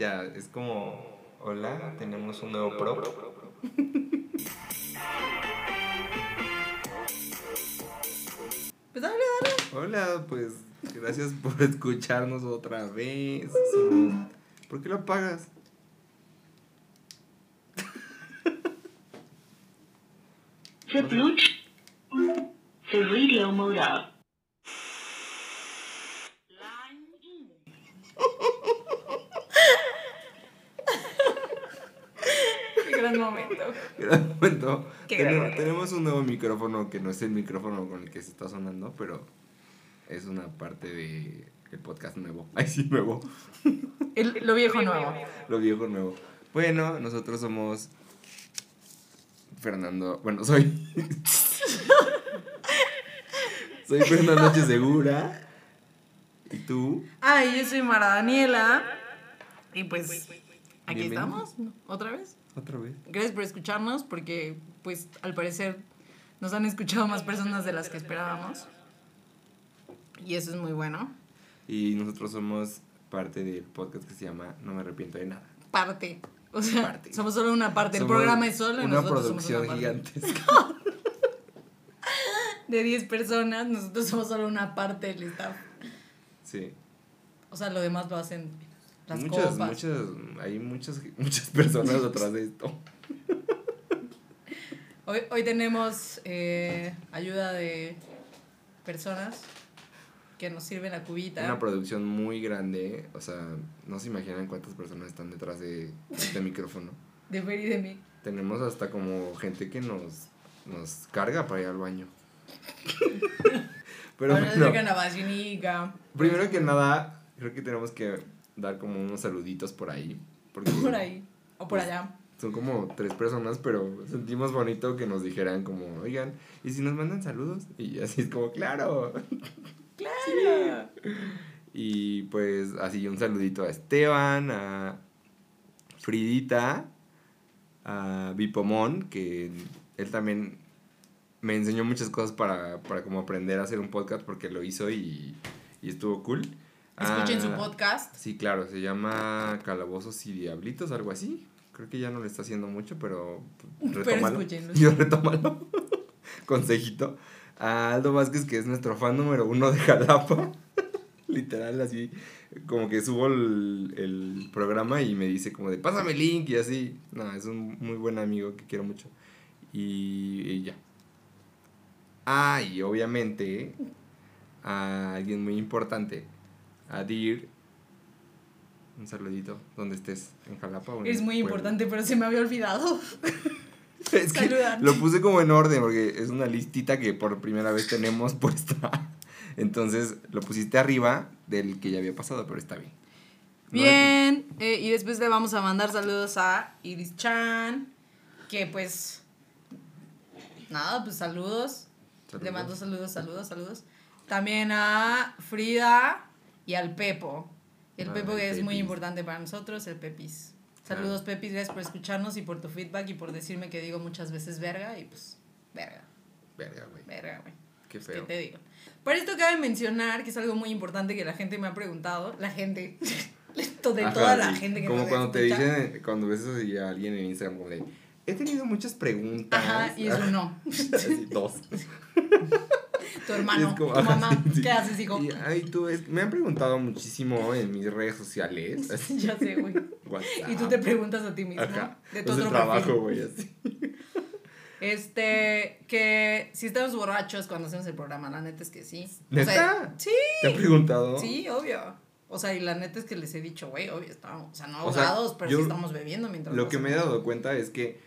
Ya, es como, hola, tenemos un nuevo prop. Pues dale, dale. Hola, pues gracias por escucharnos otra vez. Somos- ¿Por qué lo apagas? The Bluetooth. The radio mode up. Gran momento. Gran momento. Qué Tenemos, gran momento. tenemos un nuevo micrófono que no es el micrófono con el que se está sonando, pero es una parte de el podcast nuevo. Ay, sí, nuevo. El- lo viejo nuevo. Lo viejo nuevo. Bueno, nosotros somos Fernando. Bueno, soy. soy Fernando H. Segura. ¿Y tú? Ay, yo soy Mara Daniela. Y pues, aquí Bienvenido. estamos, otra vez. Otra vez. Gracias por escucharnos, porque, pues, al parecer nos han escuchado más personas de las que esperábamos. Y eso es muy bueno. Y nosotros somos parte del podcast que se llama No me arrepiento de nada. Parte. O sea, Parte. somos solo una parte. El Somos programa es solo y una nosotros somos producción una parte. gigantesca. De 10 personas, nosotros somos solo una parte del staff. Sí. O sea, lo demás lo hacen las muchas, copas. muchas, hay muchas, muchas personas detrás de esto. Hoy, hoy tenemos eh, ayuda de personas que nos sirven la cubita. Una producción muy grande, o sea, no se imaginan cuántas personas están detrás de este micrófono. de Fer y de mí. Tenemos hasta como gente que nos, nos carga para ir al baño. Pero bueno, primero que nada, creo que tenemos que dar como unos saluditos por ahí. Porque Por ahí. O por Pues, allá. Son como tres personas, pero sentimos bonito que nos dijeran como, oigan, ¿y si nos mandan saludos? Y así es como, claro. ¡Claro! Y pues así un saludito a Esteban, a Fridita, a Bipomón, que él también me enseñó muchas cosas para, para como aprender a hacer un podcast porque lo hizo y, y estuvo cool. Escuchen su Ah, podcast. Sí, claro, se llama Calabozos y Diablitos, algo así. Creo que ya no le está haciendo mucho, pero Pero retómalo. escúchenlo. Yo retómalo. Consejito. A Aldo Vázquez, que es nuestro fan número uno de Jalapa. Literal, así, como que subo el, el programa y me dice como de, pásame el link y así. No, es un muy buen amigo que quiero mucho. Y, y ya. Ah, y obviamente a alguien muy importante, a Dir. Un saludito, donde estés, en Jalapa o en Es muy Puebla. importante, pero se me había olvidado. Es que lo puse como en orden porque es una listita que por primera vez tenemos puesta. Entonces lo pusiste arriba del que ya había pasado, pero está bien. No Bien, eh, y después le vamos a mandar saludos a Iris Chan, que pues, nada, pues saludos. Saludos. Le mando saludos, saludos, saludos. También a Frida y al Pepo. El Ah, Pepo el que es muy importante para nosotros, el Pepis. Saludos, Pepis, gracias por escucharnos y por tu feedback y por decirme que digo muchas veces verga y pues, verga, Verga, güey. verga, güey. Qué ¿Qué feo. te digo? Por esto cabe mencionar que es algo muy importante que la gente me ha preguntado. La gente. de Ajá, toda la sí. gente que Como cuando te escucha. dicen, cuando ves a alguien en Instagram como de, he tenido muchas preguntas. Ajá, y es un no. Así, dos. Tu hermano, como, tu mamá. sí. ¿Qué haces, hijo? Y, ay, tú, es- me han preguntado muchísimo en mis redes sociales. así, ya sé, güey. Y tú te preguntas a ti mismo. Ajá. De tu el otro trabajo, güey, así. Este, que si estamos borrachos cuando hacemos el programa, la neta es que sí. O ¿Neta? sea, sí, ¿Te han preguntado? sí, obvio. O sea, y la neta es que les he dicho, güey, obvio, estamos, o sea, no O sea, ahogados, pero sí estamos bebiendo mientras Lo que me he dado cuenta es que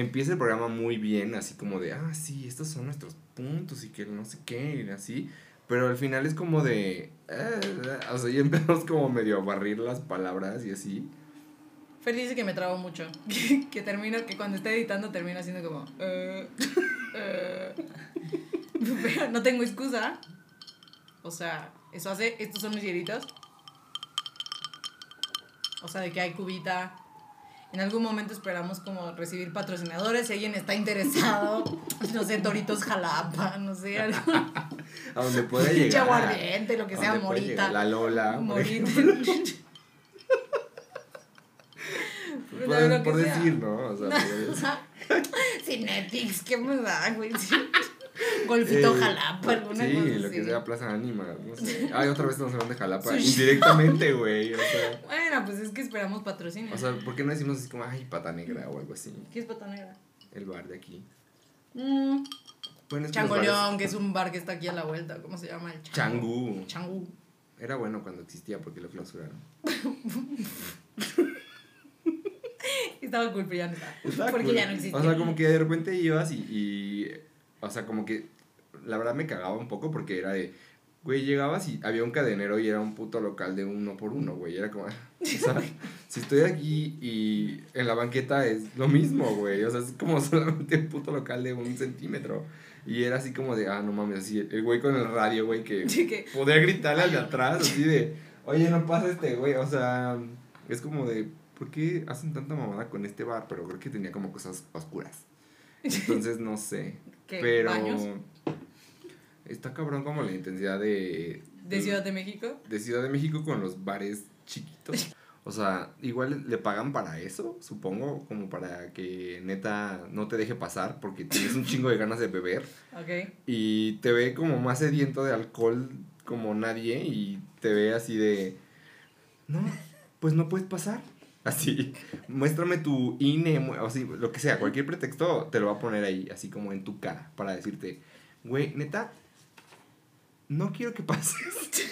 empieza el programa muy bien, así como de, ah, sí, estos son nuestros puntos y que no sé qué, y así. Pero al final es como de, "Ah, ah", o sea, ya empezamos como medio a barrir las palabras y así. Fer dice que me trabo mucho. Que, que termino, que cuando esté editando termino haciendo como. eh, eh. Pero no tengo excusa. O sea, eso hace. Estos son mis hielitos. O sea, de que hay cubita. En algún momento esperamos como recibir patrocinadores. Si alguien está interesado, no sé, Toritos Jalapa, no sé, algo. A donde Pinche llegar. aguardiente, lo que sea, morita. La Lola. Morita. Por, por decir, ¿no? O sea. Cinetics, ¿qué me da, güey? Golfito Eh, Jalapa, alguna sí, cosa lo así. que sea Plaza Ánima, no sé. Ay, otra vez estamos hablando de Jalapa. Indirectamente, güey. O sea, Bueno, pues es que esperamos patrocinio. o sea, ¿por qué no decimos así como, ay, pata negra o algo así? ¿Qué es pata negra? El bar de aquí. Mm, Bueno, es que Changoleón, es un bar que está aquí a la vuelta. ¿Cómo se llama? El Changú. Changú. Era bueno cuando existía porque lo clausuraron. Estaba cool, pero ya no está. Está Porque cool. ya no existe. O sea, como que de repente ibas y, y. O sea, como que. La verdad me cagaba un poco porque era de. Güey, llegabas y había un cadenero y era un puto local de uno por uno, güey. Era como. Si estoy aquí y en la banqueta es lo mismo, güey. O sea, es como solamente un puto local de un centímetro. Y era así como de, ah, no mames, así. El güey con el radio, güey, que- podía gritarle al de atrás, así de, oye, no pasa este, güey. O sea, es como de, ¿por qué hacen tanta mamada con este bar? Pero creo que tenía como cosas oscuras. Entonces, no sé. ¿Qué? Pero ¿Baños? Está cabrón como la intensidad de... ¿De Ciudad de México? de Ciudad de México con los bares chiquitos. O sea, igual le pagan para eso, supongo, como para que neta no te deje pasar porque tienes un chingo de ganas de beber Ok. y te ve como más sediento de alcohol como nadie y te ve así de, no, pues no puedes pasar. Así, muéstrame tu INE, o así, lo que sea, cualquier pretexto te lo va a poner ahí, así como en tu cara, para decirte, güey, neta, no quiero que pases.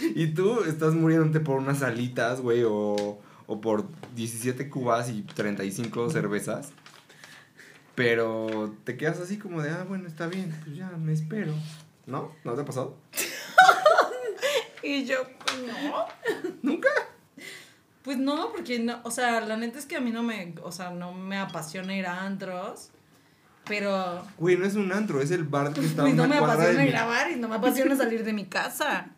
y tú estás muriéndote por unas alitas, güey, o, o por 17 cubas y 35 cervezas. Pero te quedas así como de, ah, bueno, está bien, pues ya me espero. ¿No? ¿No te ha pasado? Y yo, pues no. ¿Nunca? Pues no, porque no, o sea, la neta es que a mí no me, o sea, no me apasiona ir a antros, pero Güey, no es un antro, es el bar que está pues no me de apasiona grabar y no me apasiona salir de mi casa.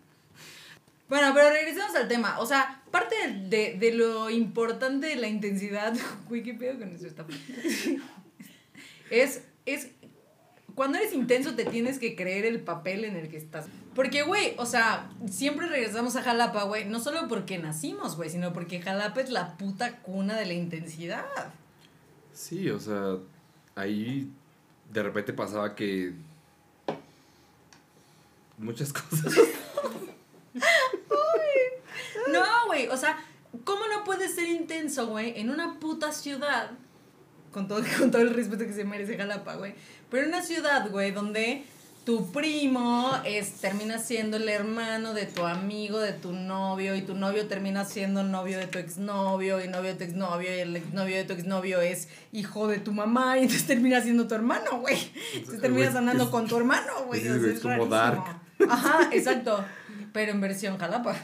Bueno, pero regresemos al tema. O sea, parte de, de lo importante de la intensidad. Güey, qué pedo con eso está. Es, es. Cuando eres intenso, te tienes que creer el papel en el que estás. Porque, güey, o sea, siempre regresamos a Jalapa, güey. No solo porque nacimos, güey, sino porque Jalapa es la puta cuna de la intensidad. Sí, o sea, ahí de repente pasaba que muchas cosas. No, güey, o sea, ¿cómo no puedes ser intenso, güey, en una puta ciudad? Con todo, con todo el respeto que se merece Jalapa, güey. Pero en una ciudad, güey, donde tu primo es, termina siendo el hermano de tu amigo, de tu novio, y tu novio termina siendo novio de tu exnovio, y novio de tu exnovio, y el exnovio de tu exnovio es hijo de tu mamá, y entonces termina siendo tu hermano, güey. Entonces terminas andando es- con tu hermano, güey. es- o sea, es como rarísimo. Dark. Ajá, exacto. Pero en versión Jalapa.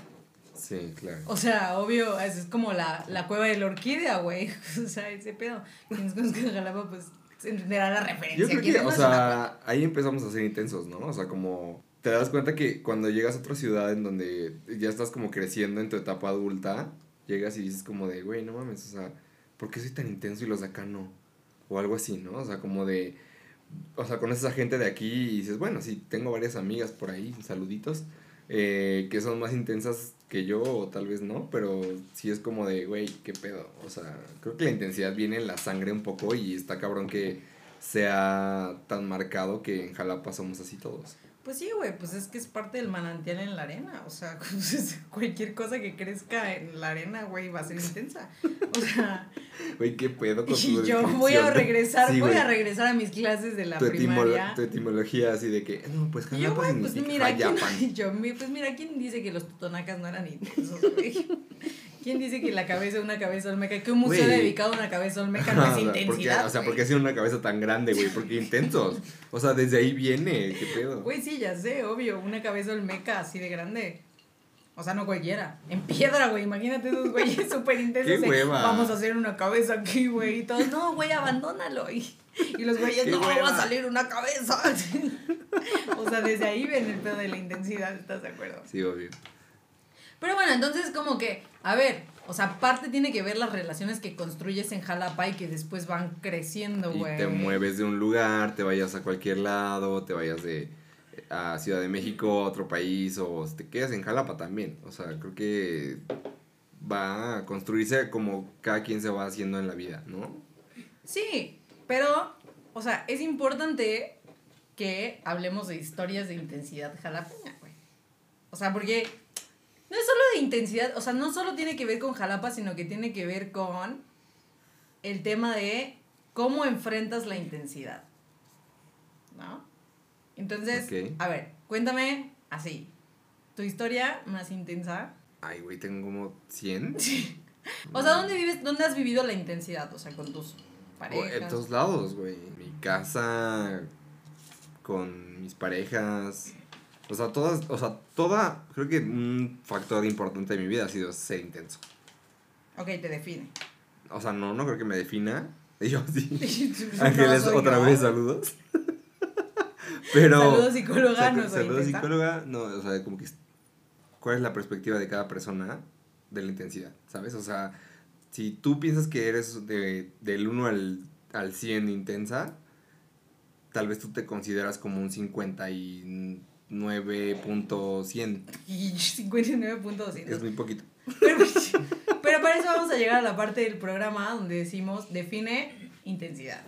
Sí, claro. O sea, obvio, es, es como la, la cueva de la orquídea, güey. O sea, ese pedo. Quienes conozcan Jalapa, pues entenderá la referencia. Yo creo que, o sea, ahí empezamos a ser intensos, ¿no? O sea, como te das cuenta que cuando llegas a otra ciudad en donde ya estás como creciendo en tu etapa adulta, llegas y dices como de, güey, no mames, o sea, ¿por qué soy tan intenso y los de acá no? O algo así, ¿no? O sea, como de, o sea, conoces a gente de aquí y dices, bueno, sí, tengo varias amigas por ahí, saluditos, eh, que son más intensas que yo o tal vez no, pero sí es como de, güey, qué pedo. O sea, creo que la intensidad viene en la sangre un poco y está cabrón que sea tan marcado que en Jalapa somos así todos. Pues sí, güey, pues es que es parte del manantial en la arena. O sea, pues, cualquier cosa que crezca en la arena, güey, va a ser intensa. O sea, Güey, qué pedo con tu y yo voy a regresar, Sí, voy a regresar a mis clases de la tu, primaria. tu etimología así de que, no, pues yo, güey, pues mira, ¿quién, yo, pues mira, ¿quién dice que los totonacas no eran intensos, güey? ¿Quién dice que la cabeza de una cabeza olmeca, que un museo Güey. dedicado a una cabeza olmeca no es intensidad? porque, o sea, güey? porque hace una cabeza tan grande, güey, porque intensos. O sea, desde ahí viene, qué pedo. Güey, sí, ya sé, obvio, una cabeza olmeca así de grande. O sea, no cualquiera. En piedra, güey. Imagínate esos güeyes súper intensos. ¡Qué hueva! Vamos a hacer una cabeza aquí, güey. Y todos, no, güey, abandónalo. Y, y los güeyes, ¡Qué no, hueva! va a salir una cabeza. o sea, desde ahí ven el pedo de la intensidad, ¿estás de acuerdo? Sí, obvio. Pero bueno, entonces como que, a ver, o sea, parte tiene que ver las relaciones que construyes en Jalapa y que después van creciendo, güey. te mueves de un lugar, te vayas a cualquier lado, te vayas de a Ciudad de México, a otro país, o te quedas en Jalapa también. O sea, creo que va a construirse como cada quien se va haciendo en la vida, ¿no? Sí, pero, o sea, es importante que hablemos de historias de intensidad jalapeña, güey. O sea, porque no es solo de intensidad, o sea, no solo tiene que ver con Jalapa, sino que tiene que ver con el tema de cómo enfrentas la intensidad. ¿No? Entonces, a ver, cuéntame así. Tu historia más intensa. Ay, güey, tengo como 100. O sea, ¿dónde vives, dónde has vivido la intensidad? O sea, con tus En parejas. todos lados, güey. En mi casa, con mis parejas. O sea, todas, o sea, toda, creo que un factor importante de mi vida ha sido ser intenso. Ok, te define. O sea, no, no creo que me defina. Y yo sí. No Ángeles, otra yo. vez, saludos. Pero. Saludos, psicóloga, o sea, no soy Saludos, intensa. psicóloga. No, o sea, como que. ¿Cuál es la perspectiva de cada persona de la intensidad? ¿Sabes? O sea, si tú piensas que eres de, del 1 al, al 100 intensa, tal vez tú te consideras como un 59.100. Y 59.200. Es muy poquito. Pero, pero para eso vamos a llegar a la parte del programa donde decimos, define intensidad.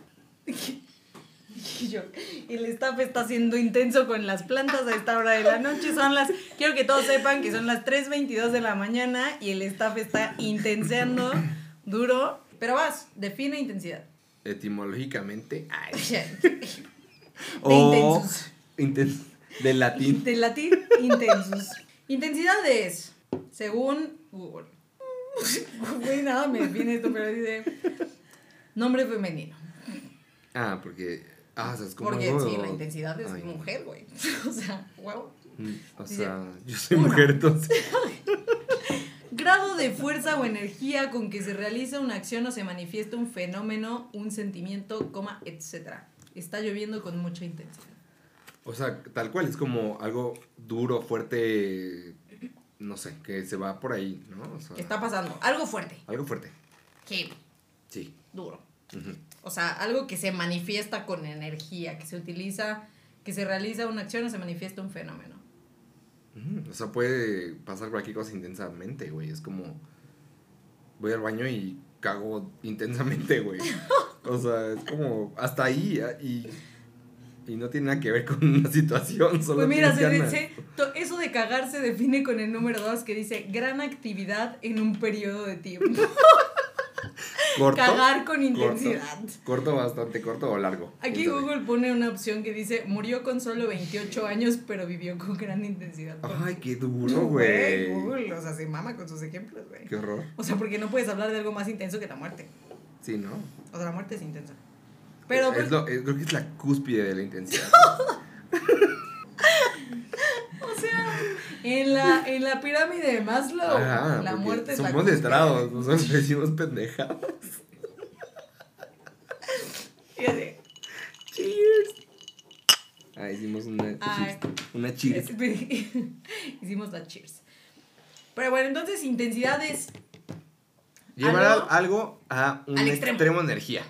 Y yo, el staff está siendo intenso con las plantas a esta hora de la noche. Son las, quiero que todos sepan que son las 3.22 de la mañana y el staff está intenseando duro. Pero vas, define intensidad. Etimológicamente. Ay. De O. intensos. inten- del latín. Del latín, intensos. Intensidad es, según Google. Güey, nada me define esto, pero dice nombre femenino. Ah, porque. Ah, o sea, es como. Porque sí, la intensidad es Ay, mujer, güey. O sea, huevo. Mm, O Dice, sea, yo soy uno. mujer, entonces. Grado de fuerza o energía con que se realiza una acción o se manifiesta un fenómeno, un sentimiento, coma, etcétera. Está lloviendo con mucha intensidad. O sea, tal cual, es como algo duro, fuerte. No sé, que se va por ahí, ¿no? O sea, ¿Qué está pasando? Algo fuerte. algo fuerte. Heavy, Sí. duro. O sea, algo que se manifiesta con energía, que se utiliza, que se realiza una acción o se manifiesta un fenómeno. O sea, puede pasar cualquier cosa intensamente, güey. Es como. Voy al baño y cago intensamente, güey. O sea, es como. Hasta ahí. ah, Y. Y no tiene nada que ver con una situación. Solo Pues mira, se dice, eso de cagar se define con el número 2 que dice gran actividad en un periodo de tiempo. Corto. Cagar con corto, intensidad. Corto, bastante corto o largo. Aquí. Google pone una opción que dice murió con solo 28 años pero vivió con gran intensidad. Ay, qué duro, güey. Google, o sea, se mama con sus ejemplos, güey. Qué horror. O sea, porque no puedes hablar de algo más intenso que la muerte. Sí, ¿no? O sea, la muerte es intensa. Pero pues, es lo, es- creo que es la cúspide de la intensidad. O sea, en la, en la pirámide de Maslow, Ajá, la muerte es la somos cúspide. letrados, nosotros decimos pendejadas. Fíjate. Cheers. Ah, hicimos una, Ay. una cheers. Hicimos la cheers. Pero bueno, entonces intensidad es. Llevar algo- algo, a un extremo. extremo. de energía.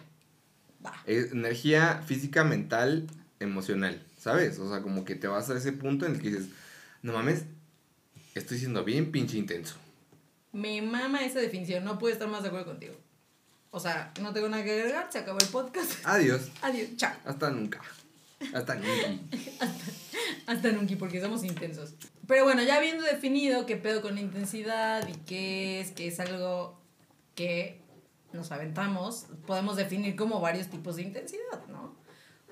Va. Es energía física, mental, emocional, ¿sabes? O sea, como que te vas a ese punto en el que dices, no mames, estoy siendo bien pinche intenso. Me mama esa definición, no puedo estar más de acuerdo contigo. O sea, no tengo nada que agregar, se acabó el podcast. Adiós, Adiós, chao. hasta nunca. Hasta nunca. Hasta nunca, porque somos intensos. Pero bueno, ya habiendo definido qué pedo con la intensidad y qué es, que es algo que nos aventamos, podemos definir como varios tipos de intensidad, ¿no?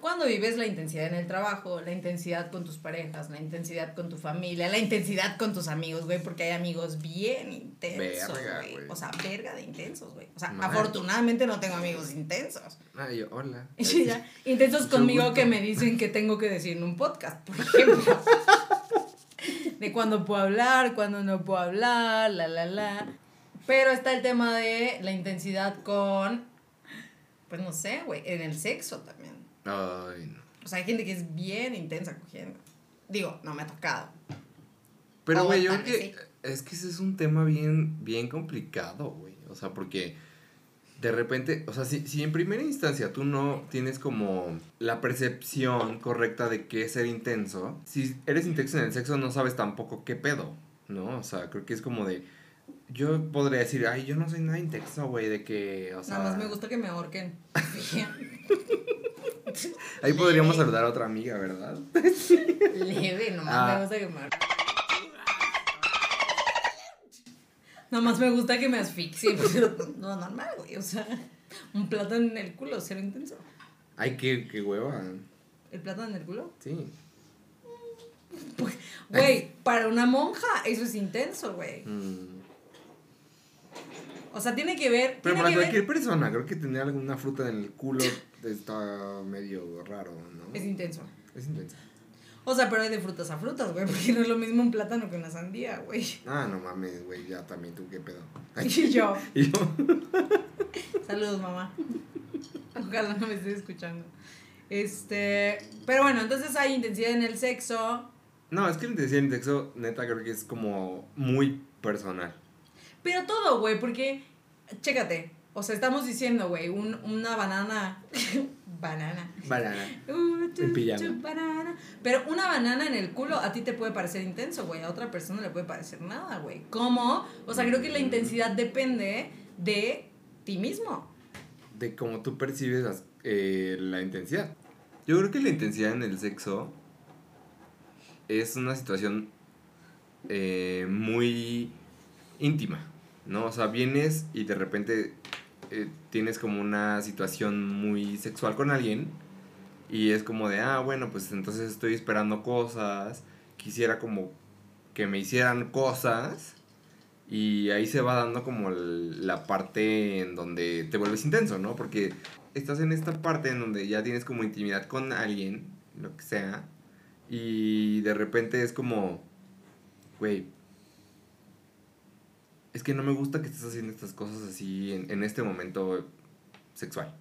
Cuando vives la intensidad en el trabajo, la intensidad con tus parejas, la intensidad con tu familia, la intensidad con tus amigos, güey, porque hay amigos bien intensos, Verga, güey. güey. O sea, verga de intensos, güey. O sea, Mal. afortunadamente no tengo amigos intensos. Ay, yo, hola. Ya. Intensos conmigo que me dicen que tengo que decir en un podcast, por ejemplo. De cuándo puedo hablar, cuándo no puedo hablar, la, la, la. Pero está el tema de la intensidad con, pues no sé, güey, en el sexo también. Ay, no. O sea, hay gente que es bien intensa cogiendo. Digo, no me ha tocado. Pero, güey, yo creo que es que ese es un tema bien, bien complicado, güey. O sea, porque de repente, o sea, si, si en primera instancia tú no tienes como la percepción correcta de qué es ser intenso, si eres intenso en el sexo no sabes tampoco qué pedo, ¿no? O sea, creo que es como de, yo podría decir, ay, yo no soy nada intenso, güey, de que, o sea... Nada más me gusta que me ahorquen. Ahí podríamos saludar a otra amiga, ¿verdad? Leve, nomás Ah. me gusta que me ahorquen. Nomás me gusta que me asfixie, pero no normal, güey. O sea, un plátano en el culo, cero intenso. Ay, qué, qué hueva. ¿El plátano en el culo? Sí. Güey, para una monja eso es intenso, güey. Mm. O sea, tiene que ver. Pero para cualquier ver. persona, creo que tener alguna fruta en el culo está medio raro, ¿no? Es intenso. Es intenso. O sea, pero hay de frutas a frutas, güey, porque no es lo mismo un plátano que una sandía, güey. Ah, no mames, güey, ya también tú qué pedo. Y yo, Y yo, saludos, mamá. Ojalá no me estés escuchando. Este, pero bueno, entonces hay intensidad en el sexo, no, es que la intensidad en sexo, neta, creo que es como muy personal. Pero todo, güey, porque, chécate, o sea, estamos diciendo, güey, un, una banana, banana, Banana. Uh, banana. Pero una banana en el culo a ti te puede parecer intenso, güey. A otra persona le puede parecer nada, güey. ¿Cómo? O sea, creo que la intensidad depende de ti mismo. De cómo tú percibes las- eh, la intensidad. Yo creo que la intensidad en el sexo es una situación eh, muy íntima, ¿no? O sea, vienes y de repente eh, tienes como una situación muy sexual con alguien y es como de, ah, bueno, pues entonces estoy esperando cosas, quisiera como que me hicieran cosas y ahí se va dando como la parte en donde te vuelves intenso, ¿no? Porque estás en esta parte en donde ya tienes como intimidad con alguien, lo que sea, y de repente es como, güey, es que no me gusta que estés haciendo estas cosas así en, en este momento sexual,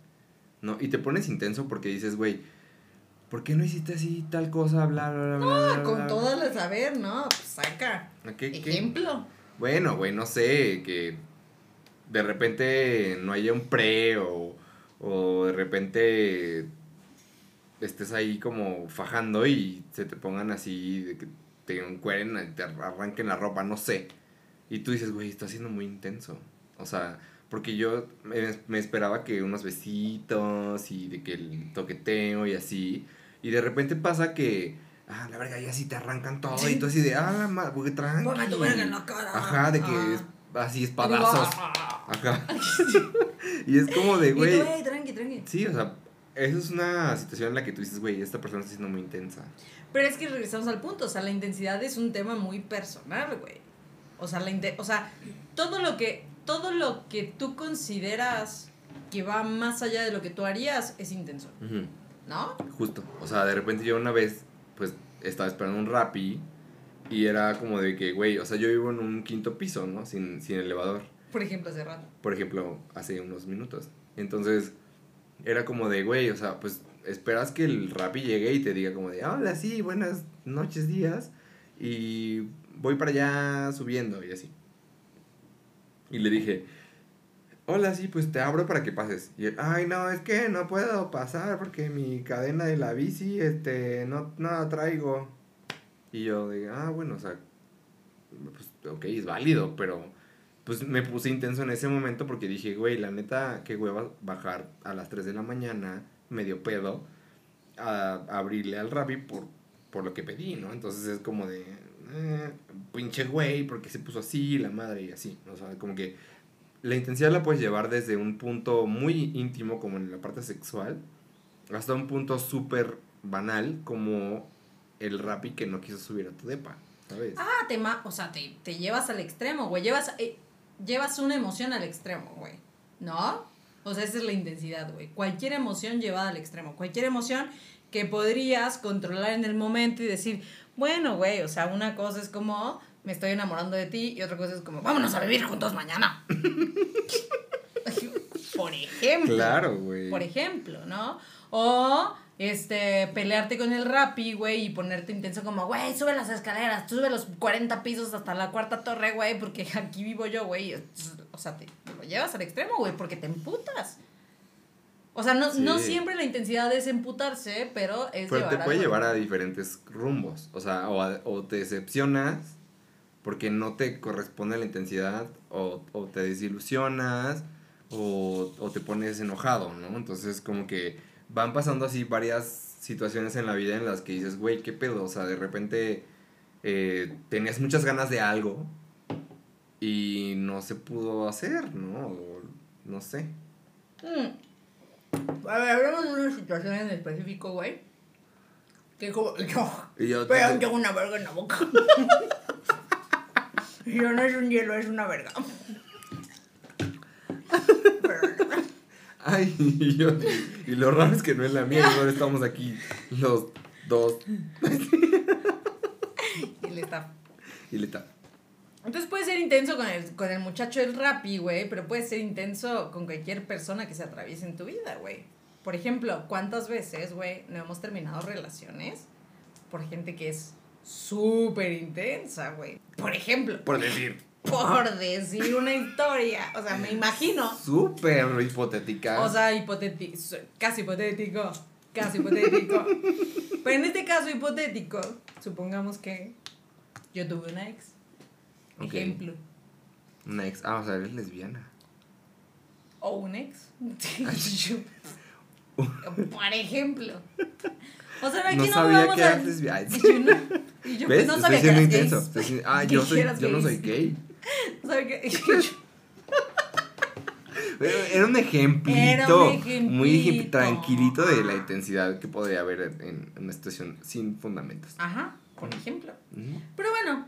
¿no? Y te pones intenso porque dices, güey, ¿por qué no hiciste así tal cosa? Bla, bla, bla, bla, bla, Ah, Con bla". todas las saber, ¿no? Pues saca. ¿Qué- qué? Ejemplo. Bueno, güey, no sé, que de repente no haya un pre o, o de repente estés ahí como fajando y se te pongan así, de que te encueren, y te arranquen la ropa, no sé. Y tú dices, güey, está siendo muy intenso. O sea, porque yo me, me esperaba que unos besitos y de que el toqueteo y así. Y de repente pasa que, ah, la verga, ya sí te arrancan todo y tú así de, ah, ma, güey, tranqui. Ponme tu verga en la cara. Ajá, de que Ah. es así espadazos. Ah. Ajá. y es como de, güey. "Ey, tranqui, tranqui. Sí, o sea, esa es una situación en la que tú dices, güey, esta persona está siendo muy intensa. Pero es que regresamos al punto, o sea, la intensidad es un tema muy personal, güey. O sea, la o sea, todo lo que todo lo que tú consideras que va más allá de lo que tú harías es intenso, ¿no? Justo. O sea, de repente yo una vez, pues, estaba esperando un Rappi y era como de que, güey, o sea, yo vivo en un quinto piso, ¿no? Sin, sin elevador. Por ejemplo, hace rato. por ejemplo, hace unos minutos. Entonces, era como de, güey, o sea, pues esperas que el Rappi llegue y te diga como de, hola, sí, buenas noches, días, y voy para allá subiendo y así. Y le dije, hola, sí, pues te abro para que pases. Y él, ay, no, es que no puedo pasar porque mi cadena de la bici, este, no, la traigo. Y yo de, ah, bueno, o sea, pues, ok, es válido, pero pues me puse intenso en ese momento porque dije, güey, la neta, qué hueva bajar a las 3 de la mañana, medio pedo, a, a abrirle al Rappi por, por lo que pedí, ¿no? Entonces es como de, eh, pinche güey, porque se puso así, la madre y así, o sea, como que la intensidad la puedes llevar desde un punto muy íntimo, como en la parte sexual, hasta un punto súper banal, como el Rappi que no quiso subir a tu depa, ¿sabes? Ah, te ma- o sea, te, te llevas al extremo, güey. Llevas, eh, llevas una emoción al extremo, güey. ¿No? O sea, esa es la intensidad, güey. Cualquier emoción llevada al extremo. Cualquier emoción que podrías controlar en el momento y decir, bueno, güey, o sea, una cosa es como, me estoy enamorando de ti y otra cosa es como, vámonos a vivir juntos mañana. Por ejemplo. Claro, güey. Por ejemplo, ¿no? O este pelearte con el Rappi, güey, y ponerte intenso como, güey, sube las escaleras, sube los 40 pisos hasta la cuarta torre, güey, porque aquí vivo yo, güey. O sea, te, te lo llevas al extremo, güey, porque te emputas. O sea, no, no Sí. siempre la intensidad es emputarse, pero es Pero te puede llevar a diferentes rumbos. O sea, o, a- o te decepcionas porque no te corresponde la intensidad o, o te desilusionas o, o te pones enojado, ¿no? Entonces como que van pasando así varias situaciones en la vida en las que dices, güey, ¿qué pedo? O sea, de repente eh, tenías muchas ganas de algo y no se pudo hacer, ¿no? No sé. Mm. A ver, hablamos de una situación en específico, güey. Que como. Yo. Y yo, Pero tengo una verga en la boca. Yo no es un hielo, es una verga. Ay, y, yo, y lo raro es que no es la mía, y ahora estamos aquí los dos Y le está y le está. Entonces puede ser intenso con el, con el muchacho del rapi, güey, pero puede ser intenso con cualquier persona que se atraviese en tu vida, güey. Por ejemplo, ¿cuántas veces, güey, no hemos terminado relaciones por gente que es súper intensa, güey? Por ejemplo, Por decir, por decir una historia. O sea, me imagino. súper hipotética. O sea, hipotético, casi hipotético, casi hipotético. Pero en este caso hipotético, supongamos que yo tuve una ex. Ok. Ejemplo. Una ex. Ah, o sea, eres lesbiana. O un ex. Por ejemplo. O sea, aquí No no, sabía vamos que a... eras lesbiana. Y yo, no, y yo ¿Ves? pues no sabía que eras intenso. gays. Estoy Ah, yo, soy, yo no soy gay. Era un ejemplito. Era un Muy ejemplito. tranquilito de la intensidad que podría haber en en una situación sin fundamentos. Ajá, por ejemplo. Ujú. Pero bueno,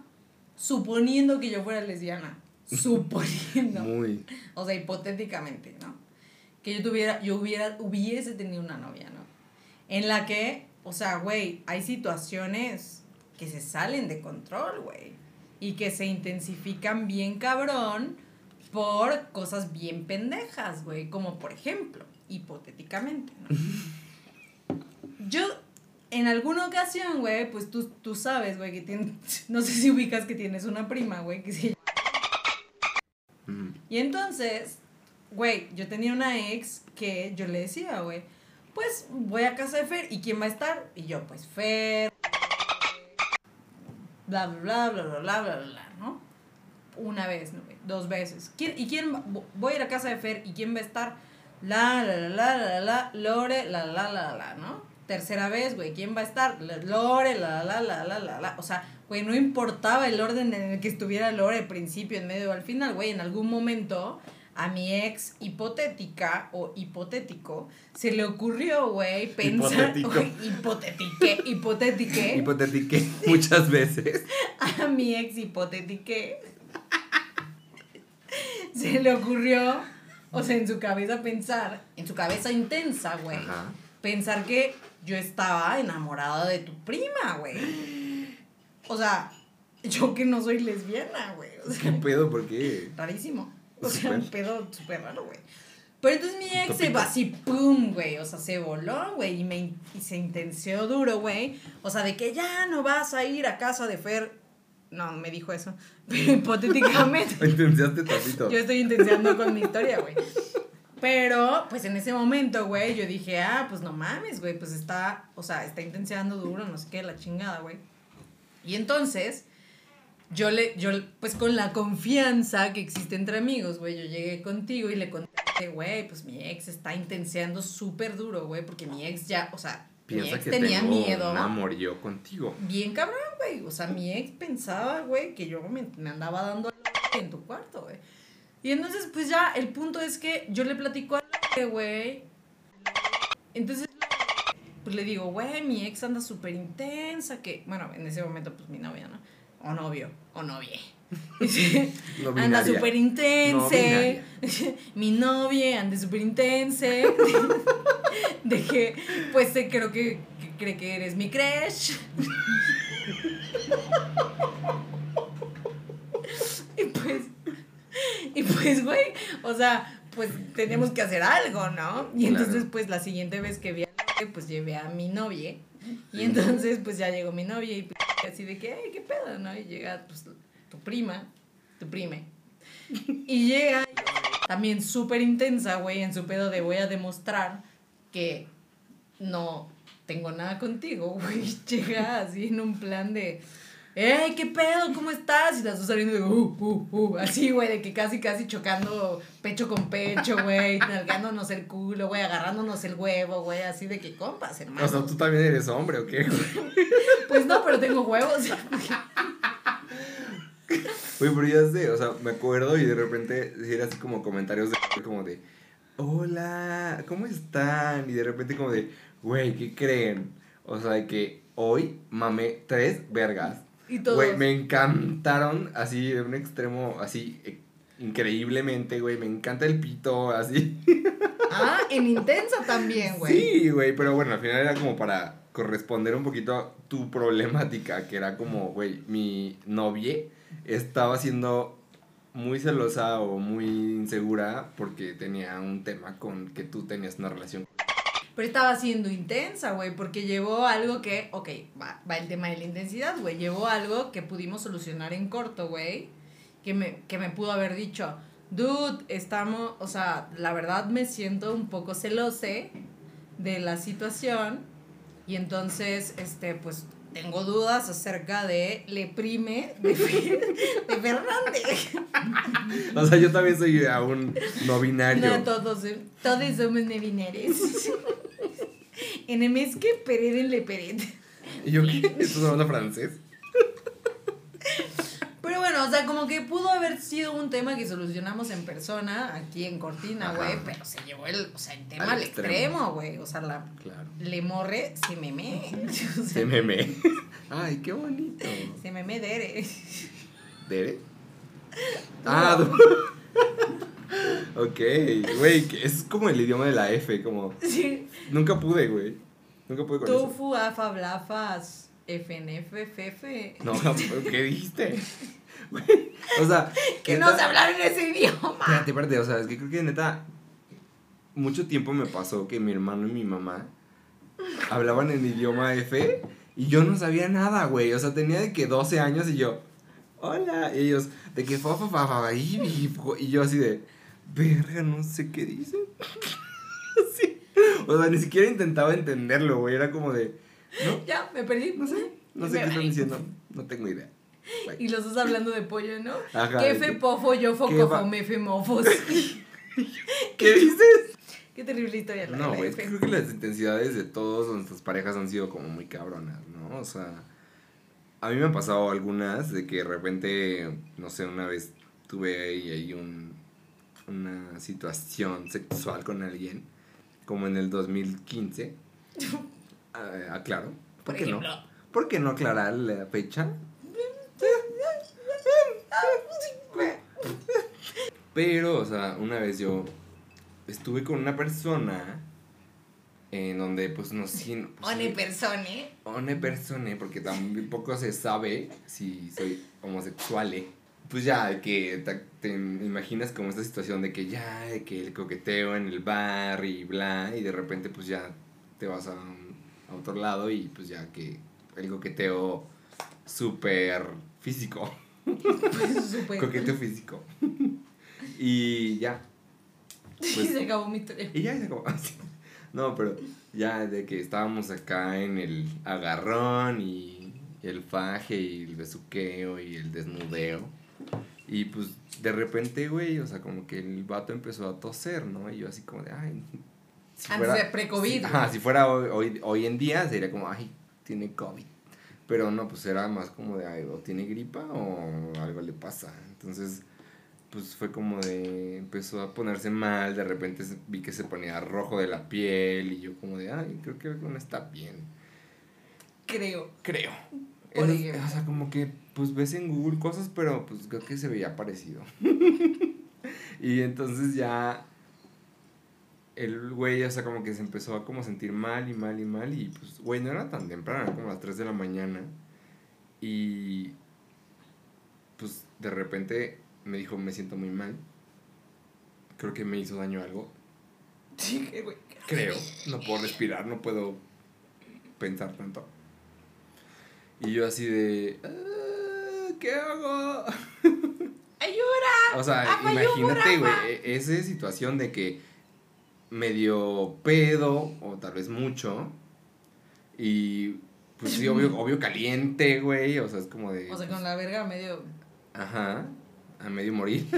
suponiendo que yo fuera lesbiana. Suponiendo. Muy. O sea, hipotéticamente, ¿no? Que yo tuviera, yo hubiera, hubiese tenido una novia, ¿no? En la que, o sea, güey, hay situaciones que se salen de control, güey. Y que se intensifican bien cabrón por cosas bien pendejas, güey. Como por ejemplo, hipotéticamente, ¿no? Yo, en alguna ocasión, güey, pues tú, tú sabes, güey, que tienes, no sé si ubicas que tienes una prima, güey, que se y entonces, güey, yo tenía una ex que yo le decía, güey, pues voy a casa de Fer, ¿y quién va a estar? Y yo, pues Fer, bla, bla, bla, bla, bla, bla, bla, bla, ¿no? Una vez, ¿no, güey? Dos veces. ¿Quién, ¿Y quién? va- Voy a ir a casa de Fer, ¿y quién va a estar? La, la, la, la, la, la, Lore, la, la, la, la, ¿no? Tercera vez, güey, ¿quién va a estar? Lore, la, la, la, la, la, la. O sea, güey, no importaba el orden en el que estuviera Lore, al principio, en medio o al final, güey, en algún momento a mi ex hipotética o hipotético se le ocurrió, güey, pensar. Hipotético. Güey, hipotétique, hipotétique. Hipotetiqué muchas veces. a mi ex hipotétique se le ocurrió, o sea, en su cabeza pensar, en su cabeza intensa, güey, pensar que yo estaba enamorada de tu prima, güey. O sea, yo que no soy lesbiana, güey. O ¿Qué pedo? ¿Por qué? rarísimo. O sea, un pedo súper raro, güey. Pero entonces mi ex se va así, pum, güey. O sea, se voló, güey. Y, me, y se intenció duro, güey. O sea, de que ya no vas a ir a casa de Fer. No, me dijo eso. Pero hipotéticamente. Lo intensaste tantito. Yo estoy intenseando con mi historia, güey. Pero, pues en ese momento, güey, yo dije, ah, pues no mames, güey, pues está, o sea, está intenseando duro, no sé qué, la chingada, güey. Y entonces, yo le, yo, pues con la confianza que existe entre amigos, güey, yo llegué contigo y le conté, güey, pues mi ex está intenseando súper duro, güey, porque mi ex ya, o sea, mi ex que tenía tengo miedo. un amorío contigo. Bien cabrón, güey. O sea, mi ex pensaba, güey, que yo me, me andaba dando en tu cuarto, güey. Y entonces, pues ya, el punto es que yo le platico a la güey. Entonces, pues le digo, güey, mi ex anda súper intensa, que, bueno, en ese momento, pues mi novia, ¿no? O novio, o novia. No anda súper intense. mi novia anda súper intense. de que, pues creo que, que cree que eres mi crush. y pues, y pues, güey, o sea, pues tenemos que hacer algo, ¿no? Y Claro. entonces, pues la siguiente vez que vi a pues llevé a mi novia. Y entonces, pues ya llegó mi novia y pues, así de que, ay, qué pedo, ¿no? Y llega, pues, tu prima, tu prime. Y llega también súper intensa, güey, en su pedo de voy a demostrar que no tengo nada contigo, güey. Llega así en un plan de, ¡Ey, qué pedo! ¿Cómo estás? Y las dos saliendo de, uh, uh, uh, así, güey, de que casi, casi chocando pecho con pecho, güey, nalgándonos el culo, güey, agarrándonos el huevo, güey, así de que compas, hermano. O sea, tú también eres hombre, ¿o qué? Pues no, pero tengo huevos. Güey, pero ya sé, o sea, me acuerdo y de repente era así como comentarios de como de, hola, ¿cómo están? Y de repente como de, güey, ¿qué creen? O sea, de que hoy mamé tres vergas. Y todos. Güey, me encantaron así de un extremo así eh, increíblemente, güey, me encanta el pito así. Ah, en intensa también, güey. Sí, güey, pero bueno, al final era como para corresponder un poquito a tu problemática, que era como, güey, mi novia estaba siendo muy celosa o muy insegura porque tenía un tema con que tú tenías una relación. Pero estaba siendo intensa, güey, porque llevó algo que, ok, va, va el tema de la intensidad, güey, llevó algo que pudimos solucionar en corto, güey, que me, que me pudo haber dicho, dude, estamos, o sea, la verdad me siento un poco celose de la situación y entonces, este, pues, tengo dudas acerca de le prime de, Fer- de Fernández. O sea, yo también soy aún no binario. No, todos, todos somos nebinares. En el mes que pereden le peret. ¿Y yo qué? ¿Estás hablando francés? Pero bueno, o sea, como que pudo haber sido un tema que solucionamos en persona, aquí en Cortina, güey, pero se llevó el, o sea, el tema Al al, extremo. güey. O sea, la Claro. le morre se meme. O sea, Se meme. Ay, qué bonito. Se meme dere. ¿Dere? Ah, du- ok, güey, que es como el idioma de la F, como... Sí. Nunca pude, güey. Nunca pude con eso. Tofu, afa, blafas, FNF, fefe. No, ¿qué dijiste? O sea... Que no se hablar en ese idioma. Espérate, espérate, o sea, es que creo que neta... Mucho tiempo me pasó que mi hermano y mi mamá hablaban en idioma F y yo no sabía nada, güey. O sea, tenía de que 12 años y yo... Hola. Y ellos, de que fa, fa, fa, fa, y, y, yo así de... Verga, no sé qué dicen. O sea, ni siquiera intentaba entenderlo, güey. Era como de... No, Ya, me perdí. no sé. No sé Me qué están diciendo. No tengo idea. Bye. Y los dos hablando de pollo, ¿no? Ajá, Que de fe que- pofo, yo ¿Qué foco, fomefe, mofos. ¿Qué dices? Qué terrible historia la No, güey, es que creo que las intensidades de todas nuestras parejas han sido como muy cabronas, ¿no? O sea, a mí me han pasado algunas de que de repente, no sé, una vez tuve ahí, ahí un, una situación sexual con alguien, como en el 2015. Ah, aclaro. ¿Por, Por qué no? ¿Por qué no aclarar la fecha? Pero, o sea, una vez yo estuve con una persona en donde, pues, no sé. Pues, One persone. One persone, porque tampoco se sabe si soy homosexual. ¿eh? Pues ya, que te, te imaginas como esta situación de que ya, de que el coqueteo en el bar y bla, y de repente, pues ya te vas a, un- a otro lado y pues ya que el coqueteo súper físico. Súper. Coqueteo físico. y ya. Y se acabó mi historia. Y ya se acabó. No, pero ya de que estábamos acá en el agarrón y el faje y el besuqueo y el desnudeo. Y pues de repente, güey, o sea, como que el vato empezó a toser, ¿no? Y yo así como de, ay. Si Antes de pre-COVID. si- ajá, si fuera hoy, hoy, hoy en día sería como, ay, tiene COVID. Pero no, pues era más como de, ay, o tiene gripa o algo le pasa. Entonces, pues fue como de, empezó a ponerse mal, de repente vi que se ponía rojo de la piel y yo como de, ay, creo que no está bien. Creo. Creo. O sea, como que, pues ves en Google cosas, pero pues creo que se veía parecido. y entonces ya el güey, o sea, como que se empezó a como sentir mal y mal y mal y pues, güey, no era tan temprano, era como las 3 de la mañana. Y pues de repente me dijo, me siento muy mal. Creo que me hizo daño algo. Sí, güey. Creo. No puedo respirar, no puedo pensar tanto. Y yo así de... "Ah, ¿Qué hago? ¡Ayuda! O sea, imagínate, güey, e- esa situación de que medio pedo, o tal vez mucho, y pues sí, obvio, obvio caliente, güey. O sea, es como de. O sea, con la verga a medio. Ajá. A medio morir.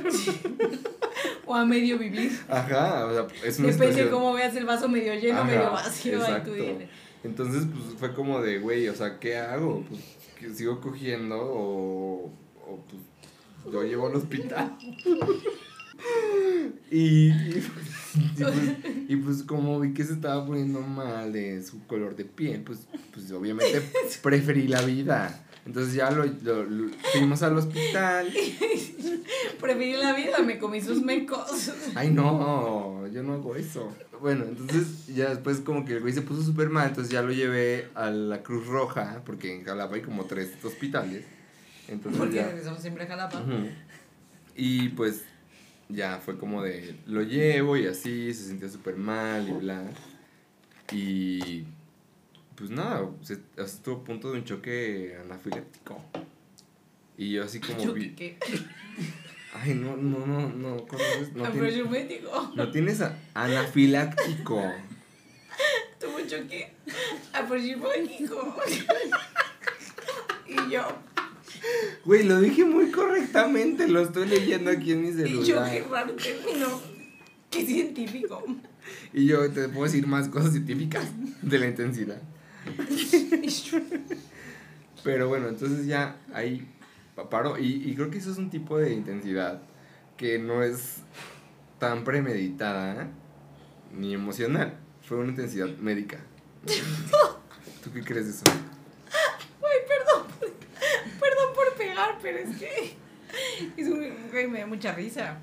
O a medio vivir. Ajá. O sea, es una Depende de cómo veas el vaso medio lleno, Ajá, medio vacío. Ahí exacto. tú dile. Entonces, pues fue como de, güey, o sea, ¿qué hago? Pues, ¿que ¿sigo cogiendo o, o pues lo llevo al hospital? y, y, y, pues, y, pues, como vi que se estaba poniendo mal de su color de piel, pues, pues obviamente preferí la vida. Entonces ya lo, lo- lo- fuimos al hospital. Preferí la vida, me comí sus mecos. Ay, no, yo no hago eso. Bueno, entonces ya después como que el güey se puso súper mal, entonces ya lo llevé a la Cruz Roja, porque en Jalapa hay como tres hospitales. Entonces Porque ya... regresamos siempre a Jalapa. Y pues ya fue como de, lo llevo y así, se sentía súper mal y bla. Y pues nada, se, estuvo a punto de un choque anafiláctico. Y yo así como vi... que Ay, no, no, no, no, ¿conoces? No, tienes- no tienes a- anafiláctico. Tuvo un choque aproximático. y yo, Güey, lo dije muy correctamente, lo estoy leyendo aquí en mi y yo, qué celular. raro término. Qué científico. Y yo te puedo decir más cosas científicas de la intensidad. Pero bueno, entonces ya ahí pa- paro. Y, y creo que eso es un tipo de intensidad que no es tan premeditada ni emocional. Fue una intensidad médica. ¿Tú qué crees de eso? Ay, perdón. por- Perdón por pegar, pero es que. Es un, güey, me da mucha risa.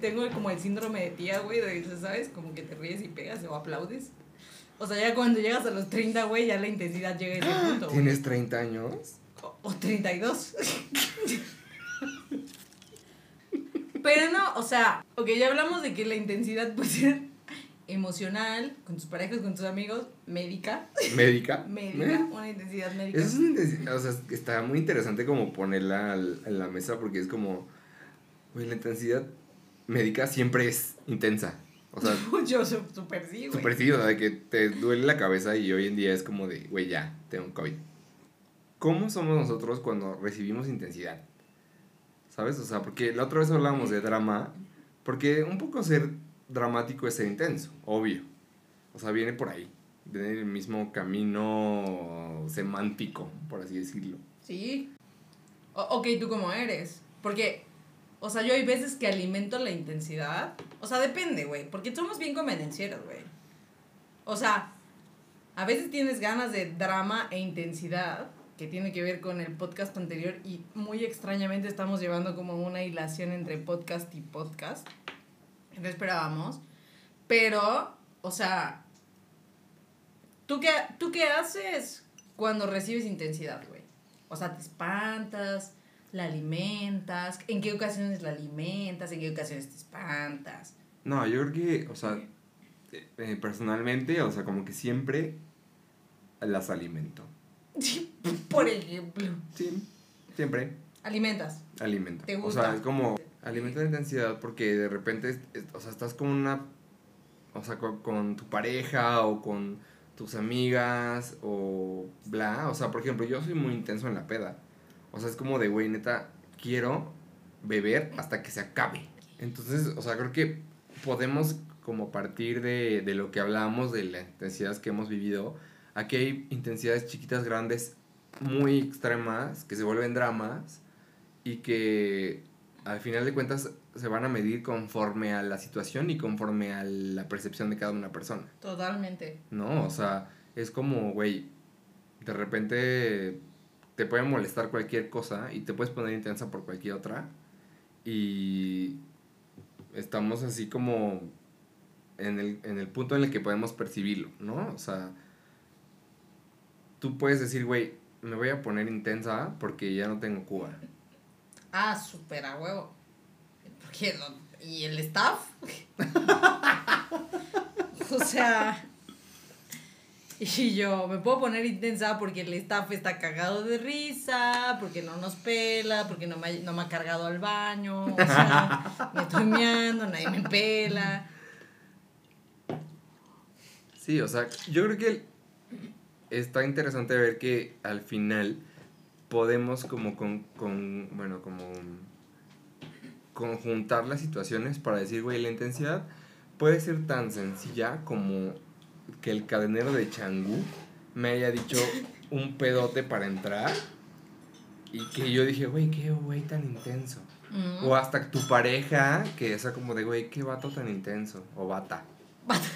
Tengo como el síndrome de tía, güey, de, ¿sabes? Como que te ríes y pegas o aplaudes. O sea, ya cuando llegas a los 30, güey, ya la intensidad llega a ese punto, güey. ¿Tienes 30 años? O, o 32. Pero no, o sea, ok, ya hablamos de que la intensidad puede ser emocional, con tus parejas, con tus amigos, médica, ¿Médica? médica, una intensidad médica. Es una intensidad, o sea, está muy interesante como ponerla al- en la mesa porque es como, güey, la intensidad médica siempre es intensa. O sea, Yo súper sí, güey. súper sí, o sea, de que te duele la cabeza y hoy en día es como de, güey, ya, tengo COVID. ¿Cómo somos nosotros cuando recibimos intensidad? ¿Sabes? O sea, porque la otra vez hablábamos de drama, porque un poco ser dramático es ser intenso, obvio. O sea, viene por ahí, viene el mismo camino semántico, por así decirlo. Sí. O- ok, ¿tú cómo eres? Porque, o sea, yo hay veces que alimento la intensidad. O sea, depende, güey. Porque somos bien convenencieros, güey. O sea, a veces tienes ganas de drama e intensidad, que tiene que ver con el podcast anterior, y muy extrañamente estamos llevando como una hilación entre podcast y podcast. No esperábamos. Pero, o sea, ¿tú qué, ¿tú qué haces cuando recibes intensidad, güey? O sea, te espantas, la alimentas. ¿En qué ocasiones la alimentas? ¿En qué ocasiones te espantas? No, yo creo que, o sea, eh, eh, personalmente, o sea, como que siempre las alimento. Por ejemplo, Sí, siempre alimentas. alimento. ¿Te O gusta? sea, es como alimento la intensidad porque de repente, o sea, estás con una, o sea, con, con tu pareja o con tus amigas o bla. O sea, por ejemplo, yo soy muy intenso en la peda. O sea, es como de, güey, neta, quiero beber hasta que se acabe. Entonces, o sea, creo que podemos como partir de, de lo que hablamos, de las intensidades que hemos vivido. Aquí hay intensidades chiquitas, grandes, muy extremas, que se vuelven dramas y que al final de cuentas se van a medir conforme a la situación y conforme a la percepción de cada una persona. Totalmente. ¿no? O sea, es como, güey, de repente te puede molestar cualquier cosa y te puedes poner intensa por cualquier otra. Y estamos así como en el, en el punto en el que podemos percibirlo, ¿no? O sea, tú puedes decir, güey, me voy a poner intensa porque ya no tengo Cuba. Ah, súper a huevo. Porque, ¿Y el staff? o sea... Y yo me puedo poner intensa porque el staff está cagado de risa, porque no nos pela, porque no me, no me ha cargado al baño, o sea, me estoy meando, nadie me pela. Sí, o sea, yo creo que está interesante ver que al final podemos como con, con bueno, como conjuntar las situaciones para decir, güey, la intensidad puede ser tan sencilla como que el cadenero de Changú me haya dicho un pedote para entrar y que yo dije, güey, qué güey tan intenso. Mm. O hasta tu pareja, que es como de, güey, qué vato tan intenso. O bata. Bata.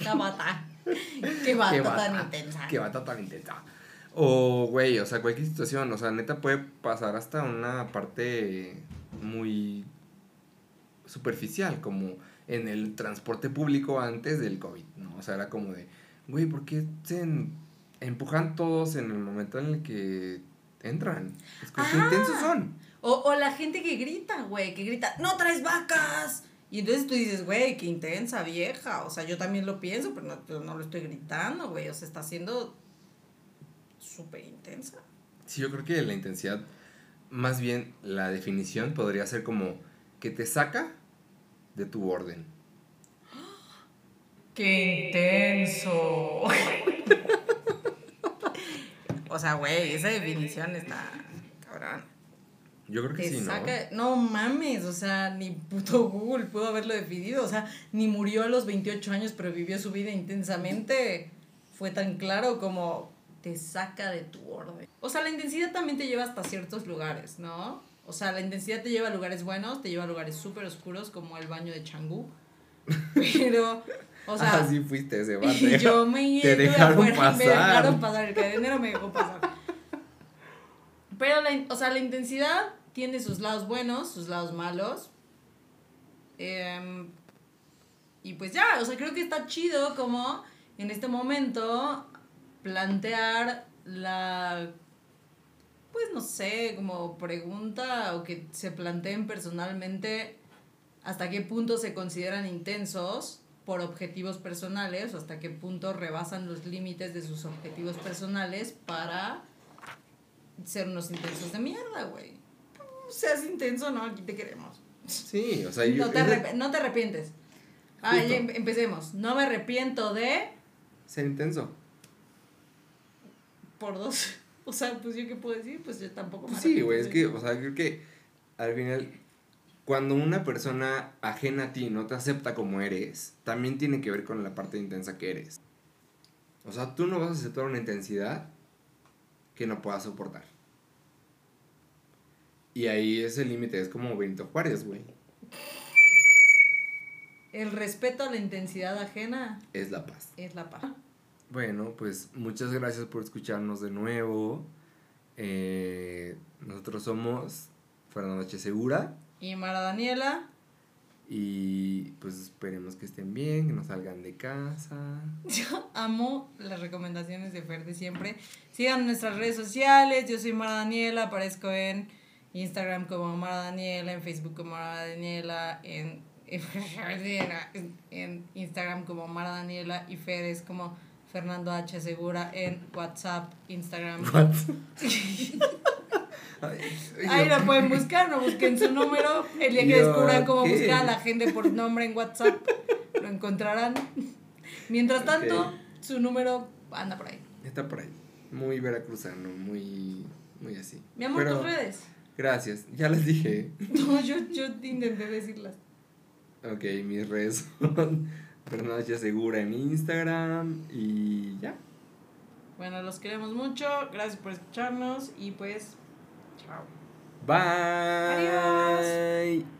La bata. Qué bata Qué tan bata, intensa. Qué vato tan intensa. O, güey, o sea, cualquier situación. O sea, neta puede pasar hasta una parte muy superficial, como en el transporte público antes del COVID, ¿no? O sea, era como de, güey, ¿por qué se empujan todos en el momento en el que entran? Es ¿Qué Ah. intensos son? O, o la gente que grita, güey, que grita, no traes vacas. Y entonces tú dices, güey, qué intensa vieja. O sea, yo también lo pienso, pero no, pero no lo estoy gritando, güey. O sea, está siendo súper intensa. Sí, yo creo que la intensidad, más bien la definición podría ser como que te saca de tu orden. ¡Qué intenso! o sea, güey, esa definición está cabrón. Yo creo que Te sí, ¿no? saca, no mames, o sea, ni puto Google pudo haberlo definido, o sea, ni murió a los 28 años, pero vivió su vida intensamente. Fue tan claro como te saca de tu orden. O sea, la intensidad también te lleva hasta ciertos lugares, ¿no? O sea, la intensidad te lleva a lugares buenos, te lleva a lugares súper oscuros como el baño de Changú. Pero, o sea, ah, sí fuiste ese yo me Te dejaron pasar. Me dejaron pasar, el cadenero me dejó pasar. Pero, la, o sea, la intensidad tiene sus lados buenos, sus lados malos. Em, y pues ya, o sea, creo que está chido como en este momento plantear la, pues no sé, como pregunta o que se planteen personalmente hasta qué punto se consideran intensos por objetivos personales o hasta qué punto rebasan los límites de sus objetivos personales para ser unos intensos de mierda, güey. Seas intenso, no, aquí te queremos. Sí, o sea, yo. No te, no arrepientes. Ah, em- empecemos. No me arrepiento de Ser intenso. Por dos. O sea, pues yo qué puedo decir, pues yo tampoco me Pues sí, güey, es que, o sea, creo que al final, cuando una persona ajena a ti no te acepta como eres, también tiene que ver con la parte intensa que eres. O sea, tú no vas a aceptar una intensidad que no puedas soportar. Y ahí ese límite es como Benito Juárez, güey. El respeto a la intensidad ajena Es la paz. es la paz. Bueno, pues muchas gracias por escucharnos de nuevo. Eh, nosotros somos Fernando H. Segura. Y Mara Daniela, Y pues esperemos que estén bien, que no salgan de casa. yo amo las recomendaciones de Fer de siempre. Sigan nuestras redes sociales, yo soy Mara Daniela, aparezco en Instagram como Mara Daniela, en Facebook como Mara Daniela, en, en, en Instagram como Mara Daniela y Fer es como Fernando H. Segura en WhatsApp, Instagram. Ay, Ahí la pueden buscar, no busquen su número. El día que descubran cómo ¿qué? buscar a la gente por nombre en WhatsApp, lo encontrarán. Mientras tanto, su número anda por ahí. Está por ahí. Muy veracruzano, muy, muy así. Mi amor, Pero tus redes. Gracias, ya les dije. No, yo, yo intenté decirlas. Ok, mis redes son Fernando H. Segura en Instagram y ya. Bueno, los queremos mucho. Gracias por escucharnos y pues, chao. Bye. Adiós.